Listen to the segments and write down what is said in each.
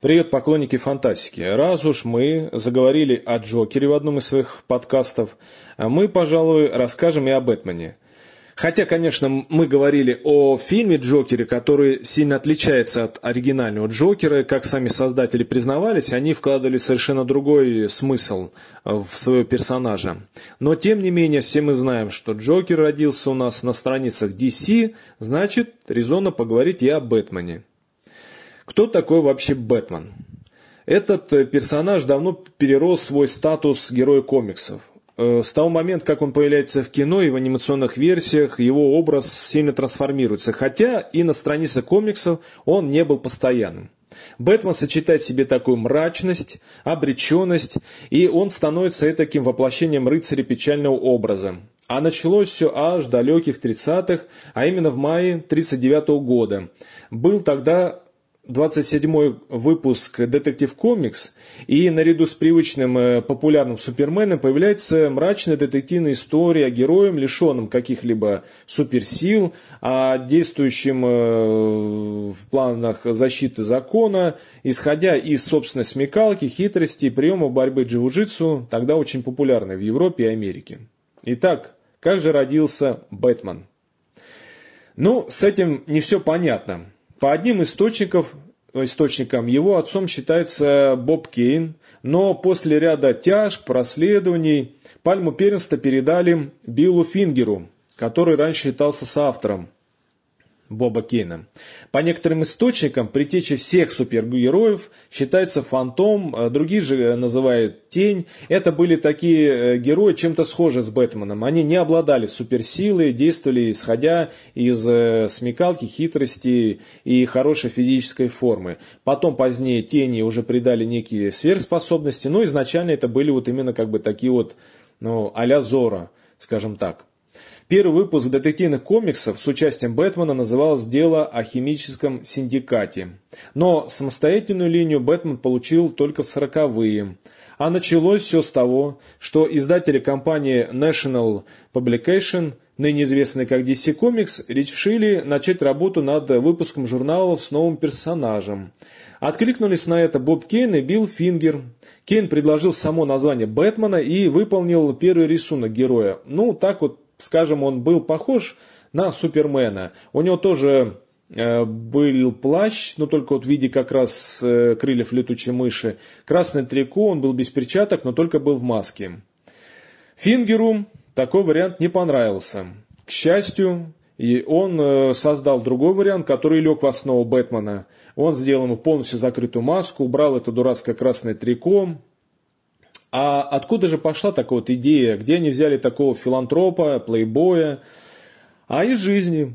Привет, поклонники фантастики. Раз уж мы заговорили о Джокере в одном из своих подкастов, мы, пожалуй, расскажем и о Бэтмене. Хотя, конечно, мы говорили о фильме «Джокере», который сильно отличается от оригинального «Джокера». Как сами создатели признавались, они вкладывали совершенно другой смысл в своего персонажа. Но, тем не менее, все мы знаем, что Джокер родился у нас на страницах DC, значит, резонно поговорить и о Бэтмене. Кто такой вообще Бэтмен? Этот э, персонаж давно перерос свой статус героя комиксов. Э, с того момента, как он появляется в кино и в анимационных версиях, его образ сильно трансформируется, хотя и на странице комиксов он не был постоянным. Бэтмен сочетает в себе такую мрачность, обреченность, и он становится таким воплощением рыцаря печального образа. А началось все аж далеких 30-х, а именно в мае 1939 года. Был тогда 27 выпуск «Детектив Комикс», и наряду с привычным э, популярным Суперменом появляется мрачная детективная история о герое, лишенном каких-либо суперсил, а действующем э, в планах защиты закона, исходя из собственной смекалки, хитрости и приемов борьбы джиу-джитсу, тогда очень популярной в Европе и Америке. Итак, как же родился Бэтмен? Ну, с этим не все понятно. По одним источников, источникам его отцом считается Боб Кейн, но после ряда тяжб, проследований пальму первенства передали Биллу Фингеру, который раньше считался соавтором Боба Кейна. По некоторым источникам, притечей всех супергероев считается Фантом, а другие же называют Тень. Это были такие э, герои, чем-то схожи с Бэтменом. Они не обладали суперсилой, действовали исходя из э, смекалки, хитрости и хорошей физической формы. Потом позднее Тени уже придали некие сверхспособности, но изначально это были вот именно как бы такие вот, ну, а-ля Зора, скажем так. Первый выпуск детективных комиксов с участием Бэтмена назывался «Дело о химическом синдикате». Но самостоятельную линию Бэтмен получил только в сороковые. А началось все с того, что издатели компании National Publication, ныне известной как DC Comics, решили начать работу над выпуском журналов с новым персонажем. Откликнулись на это Боб Кейн и Билл Фингер. Кейн предложил само название Бэтмена и выполнил первый рисунок героя. Ну, так вот скажем, он был похож на Супермена. У него тоже э, был плащ, но только вот в виде как раз э, крыльев летучей мыши. Красный трико, он был без перчаток, но только был в маске. Фингеру такой вариант не понравился. К счастью, и он э, создал другой вариант, который лег в основу Бэтмена. Он сделал ему полностью закрытую маску, убрал это дурацкое красное трико, а откуда же пошла такая вот идея? Где они взяли такого филантропа, плейбоя? А из жизни.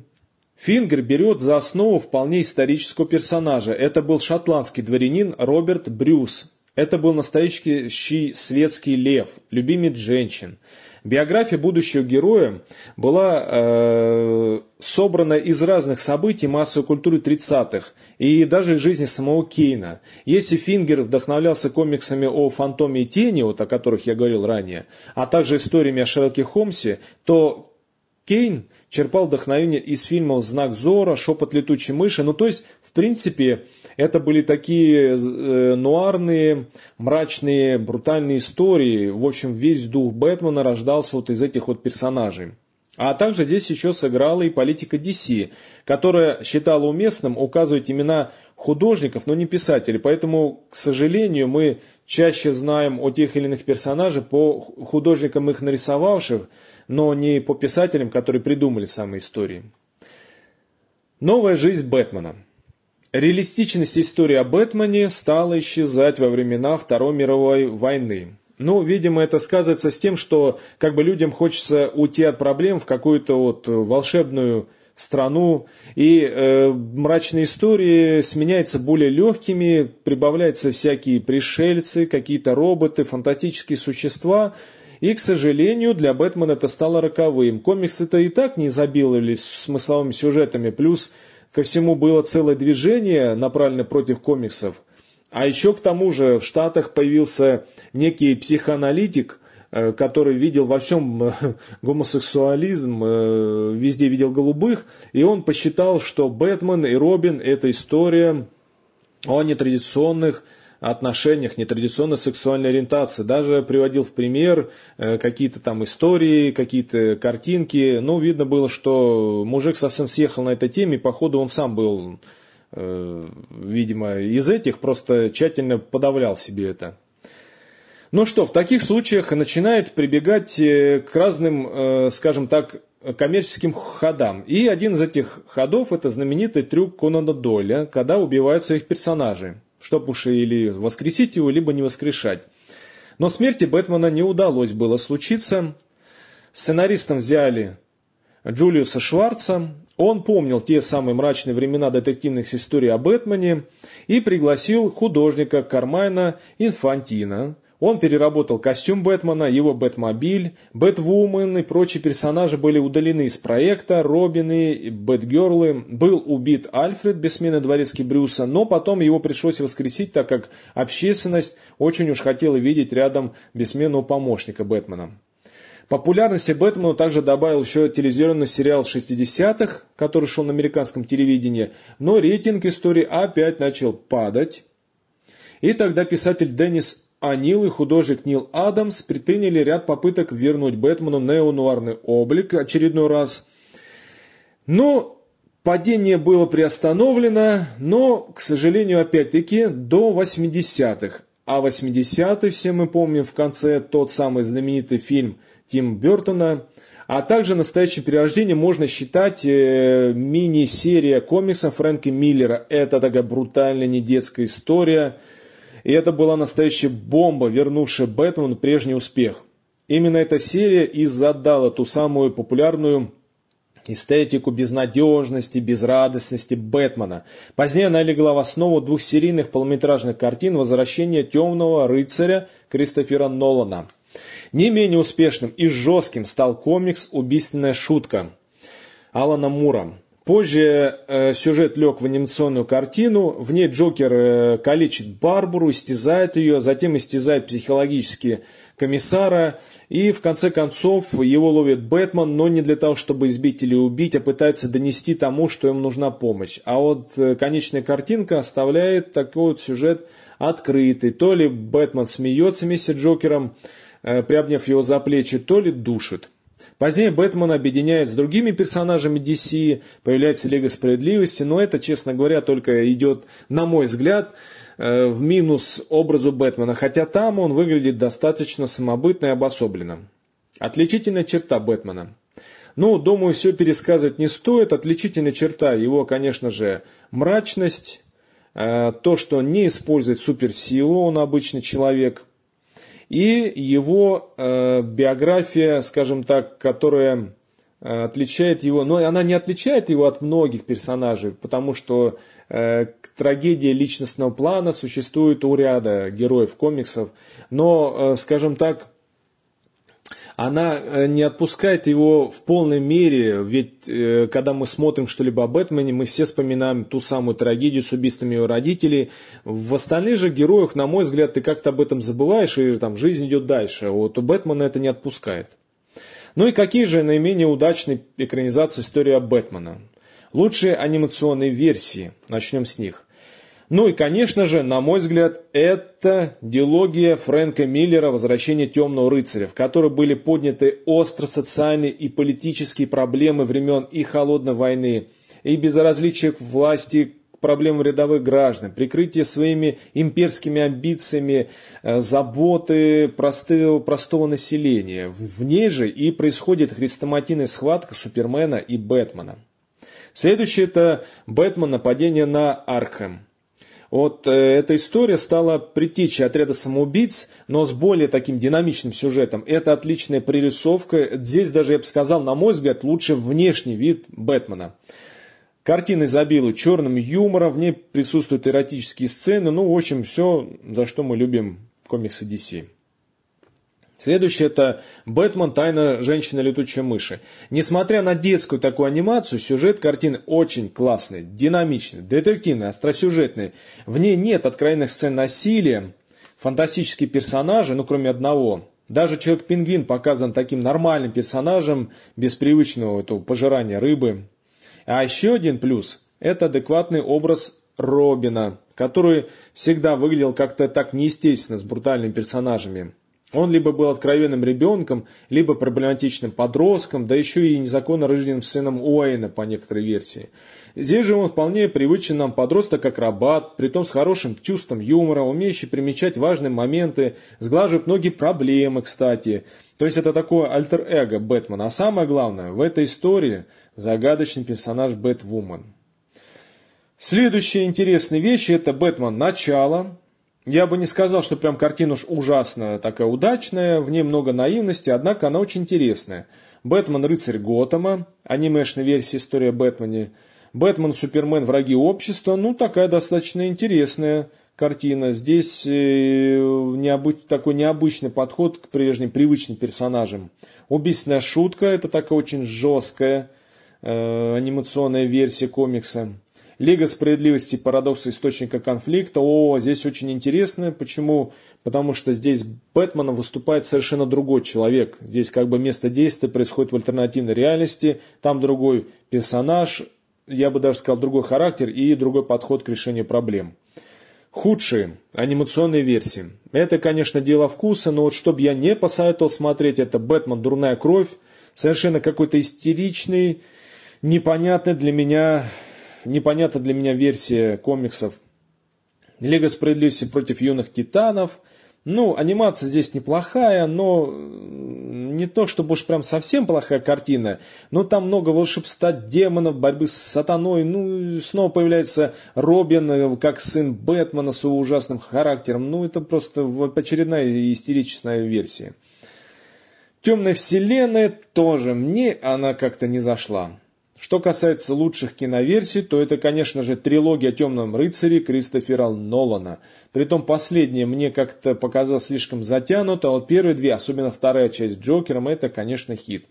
Фингер берет за основу вполне исторического персонажа. Это был шотландский дворянин Роберт Брюс. Это был настоящий светский лев, любимец женщин. Биография будущего героя была э, собрана из разных событий массовой культуры 30-х и даже из жизни самого Кейна. Если Фингер вдохновлялся комиксами о Фантоме и Тени, вот о которых я говорил ранее, а также историями о Шерлоке Холмсе, то Кейн черпал вдохновение из фильмов «Знак Зора», «Шепот летучей мыши». Ну, то есть, в принципе, это были такие э, нуарные, мрачные, брутальные истории. В общем, весь дух Бэтмена рождался вот из этих вот персонажей. А также здесь еще сыграла и политика DC, которая считала уместным указывать имена художников, но не писателей. Поэтому, к сожалению, мы чаще знаем о тех или иных персонажах по художникам их нарисовавших, но не по писателям, которые придумали самые истории. Новая жизнь Бэтмена. Реалистичность истории о Бэтмене стала исчезать во времена Второй мировой войны. Ну, видимо, это сказывается с тем, что как бы людям хочется уйти от проблем в какую-то вот волшебную страну, и э, мрачные истории сменяются более легкими, прибавляются всякие пришельцы, какие-то роботы, фантастические существа, и, к сожалению, для Бэтмена это стало роковым. Комиксы-то и так не изобиловались смысловыми сюжетами, плюс ко всему было целое движение, направленное против комиксов. А еще к тому же в Штатах появился некий психоаналитик, э, который видел во всем э, гомосексуализм, э, везде видел голубых, и он посчитал, что Бэтмен и Робин – это история о нетрадиционных отношениях, нетрадиционной сексуальной ориентации. Даже приводил в пример какие-то там истории, какие-то картинки. Ну, видно было, что мужик совсем съехал на этой теме, и, походу, он сам был, видимо, из этих, просто тщательно подавлял себе это. Ну что, в таких случаях начинает прибегать э, к разным, скажем так, коммерческим ходам. И один из этих ходов – это знаменитый трюк Конана Дойля, когда убивают своих персонажей чтобы уж или воскресить его, либо не воскрешать. Но смерти Бэтмена не удалось было случиться. Сценаристом взяли Джулиуса Шварца. Он помнил те самые мрачные времена детективных историй о Бэтмене и пригласил художника Кармайна Инфантина, он переработал костюм Бэтмена, его Бэтмобиль, Бэтвумен и прочие персонажи были удалены из проекта, Робины, Бэтгерлы. Был убит Альфред, бессменный дворецкий Брюса, но потом его пришлось воскресить, так как общественность очень уж хотела видеть рядом бессменного помощника Бэтмена. Популярности Бэтмену также добавил еще телевизионный сериал 60-х, который шел на американском телевидении, но рейтинг истории опять начал падать. И тогда писатель Деннис а Нил и художник Нил Адамс предприняли ряд попыток вернуть Бэтмену неонуарный облик очередной раз. Но падение было приостановлено, но, к сожалению, опять-таки, до 80-х. А 80-е, все мы помним, в конце тот самый знаменитый фильм Тим Бертона, а также настоящее перерождение можно считать э, мини-серия комиксов Фрэнка Миллера. Это такая брутальная недетская история – и это была настоящая бомба, вернувшая Бэтмену прежний успех. Именно эта серия и задала ту самую популярную эстетику безнадежности, безрадостности Бэтмена. Позднее она легла в основу двухсерийных полнометражных картин «Возвращение темного рыцаря» Кристофера Нолана. Не менее успешным и жестким стал комикс «Убийственная шутка» Алана Мура. Позже э, сюжет лег в анимационную картину. В ней Джокер э, калечит Барбару, истязает ее, затем истязает психологически комиссара. И в конце концов его ловит Бэтмен, но не для того, чтобы избить или убить, а пытается донести тому, что им нужна помощь. А вот э, конечная картинка оставляет такой вот сюжет открытый. То ли Бэтмен смеется вместе с Джокером, приобняв его за плечи, то ли душит. Позднее Бэтмен объединяет с другими персонажами DC, появляется Лига Справедливости, но это, честно говоря, только идет, на мой взгляд, э, в минус образу Бэтмена, хотя там он выглядит достаточно самобытно и обособленно. Отличительная черта Бэтмена. Ну, думаю, все пересказывать не стоит. Отличительная черта его, конечно же, мрачность, э, то, что не использует суперсилу, он обычный человек – и его э, биография, скажем так, которая э, отличает его, но она не отличает его от многих персонажей, потому что э, трагедия личностного плана существует у ряда героев комиксов, но, э, скажем так, она э, не отпускает его в полной мере, ведь э, когда мы смотрим что-либо о Бэтмене, мы все вспоминаем ту самую трагедию с убийствами его родителей. В остальных же героях, на мой взгляд, ты как-то об этом забываешь, и там жизнь идет дальше. Вот у Бэтмена это не отпускает. Ну и какие же наименее удачные экранизации истории о Бэтмена? Лучшие анимационные версии, начнем с них. Ну и, конечно же, на мой взгляд, это диалогия Фрэнка Миллера «Возвращение темного рыцаря», в которой были подняты остро социальные и политические проблемы времен и Холодной войны, и безразличие к власти к проблемам рядовых граждан, прикрытие своими имперскими амбициями, э, заботы простого, простого населения. В ней же и происходит хрестоматийная схватка Супермена и Бэтмена. Следующее это Бэтмен нападение на Архем. Вот э, эта история стала притечей отряда самоубийц, но с более таким динамичным сюжетом. Это отличная прорисовка. Здесь даже, я бы сказал, на мой взгляд, лучше внешний вид Бэтмена. Картина изобилует черным юмором, в ней присутствуют эротические сцены. Ну, в общем, все, за что мы любим комиксы DC. Следующее это «Бэтмен. Тайна женщины-летучей мыши». Несмотря на детскую такую анимацию, сюжет картины очень классный, динамичный, детективный, остросюжетный. В ней нет откровенных сцен насилия, фантастические персонажи, ну кроме одного. Даже Человек-пингвин показан таким нормальным персонажем, без привычного этого пожирания рыбы. А еще один плюс – это адекватный образ Робина, который всегда выглядел как-то так неестественно с брутальными персонажами. Он либо был откровенным ребенком, либо проблематичным подростком, да еще и незаконно рожденным сыном Уэйна по некоторой версии. Здесь же он вполне привычен нам подросток-акробат, притом с хорошим чувством юмора, умеющий примечать важные моменты, сглаживает многие проблемы, кстати. То есть это такое альтер-эго Бэтмена. А самое главное, в этой истории загадочный персонаж Бэтвумен. Следующая интересная вещь – это Бэтмен начало. Я бы не сказал, что прям картина уж ужасная, такая удачная, в ней много наивности, однако она очень интересная. Бэтмен – рыцарь Готэма, анимешная версия истории о Бэтмене – Бэтмен, Супермен, враги общества. Ну, такая достаточно интересная картина. Здесь э, необы... такой необычный подход к прежним привычным персонажам. Убийственная шутка, это такая очень жесткая э, анимационная версия комикса. Лига справедливости, парадокс источника конфликта. О, здесь очень интересно. Почему? Потому что здесь Бэтменом выступает совершенно другой человек. Здесь как бы место действия происходит в альтернативной реальности. Там другой персонаж, я бы даже сказал, другой характер и другой подход к решению проблем. Худшие анимационные версии. Это, конечно, дело вкуса, но вот чтобы я не посоветовал смотреть, это «Бэтмен. Дурная кровь». Совершенно какой-то истеричный, непонятный для меня, непонятная для меня версия комиксов. Лига справедливости против юных титанов. Ну, анимация здесь неплохая, но не то, чтобы уж прям совсем плохая картина, но там много волшебства демонов, борьбы с сатаной. Ну, снова появляется Робин, э, как сын Бэтмена с его ужасным характером. Ну, это просто очередная истерическая версия. Темная вселенная тоже мне она как-то не зашла. Что касается лучших киноверсий, то это, конечно же, трилогия о темном рыцаре Кристофера Нолана. Притом последняя мне как-то показалась слишком затянута, а вот первые две, особенно вторая часть Джокером, это, конечно, хит.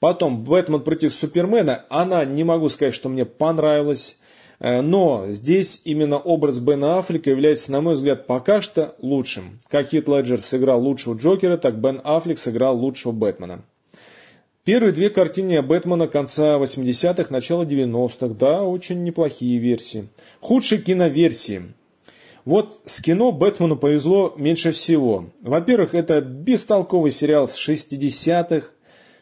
Потом «Бэтмен против Супермена», она, не могу сказать, что мне понравилась, э, но здесь именно образ Бена Аффлека является, на мой взгляд, пока что лучшим. Как Хит Леджер сыграл лучшего Джокера, так Бен Аффлек сыграл лучшего Бэтмена. Первые две картины Бэтмена конца 80-х, начала 90-х, да, очень неплохие версии. Худшие киноверсии. Вот с кино Бэтмену повезло меньше всего. Во-первых, это бестолковый сериал с 60-х,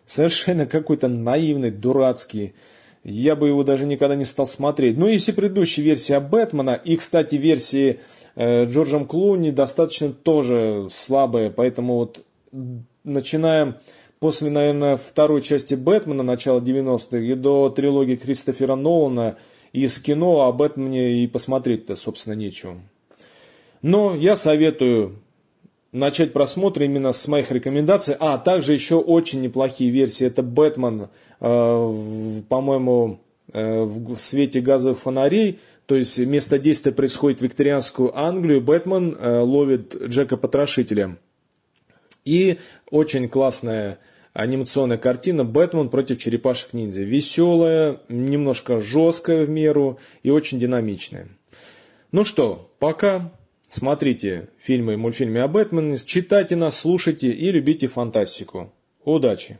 совершенно какой-то наивный, дурацкий. Я бы его даже никогда не стал смотреть. Ну и все предыдущие версии Бэтмена, и, кстати, версии э, Джорджем Клуни достаточно тоже слабые, поэтому вот начинаем после, наверное, второй части Бэтмена, начала 90-х, и до трилогии Кристофера Нолана, из кино об Бэтмене и посмотреть-то, собственно, нечего. Но я советую начать просмотр именно с моих рекомендаций. А, также еще очень неплохие версии. Это Бэтмен, э, по-моему, э, в свете газовых фонарей. То есть место действия происходит в викторианскую Англию. Бэтмен э, ловит Джека Потрошителя. И очень классная анимационная картина «Бэтмен против черепашек-ниндзя». Веселая, немножко жесткая в меру и очень динамичная. Ну что, пока. Смотрите фильмы и мультфильмы о Бэтмене, читайте нас, слушайте и любите фантастику. Удачи!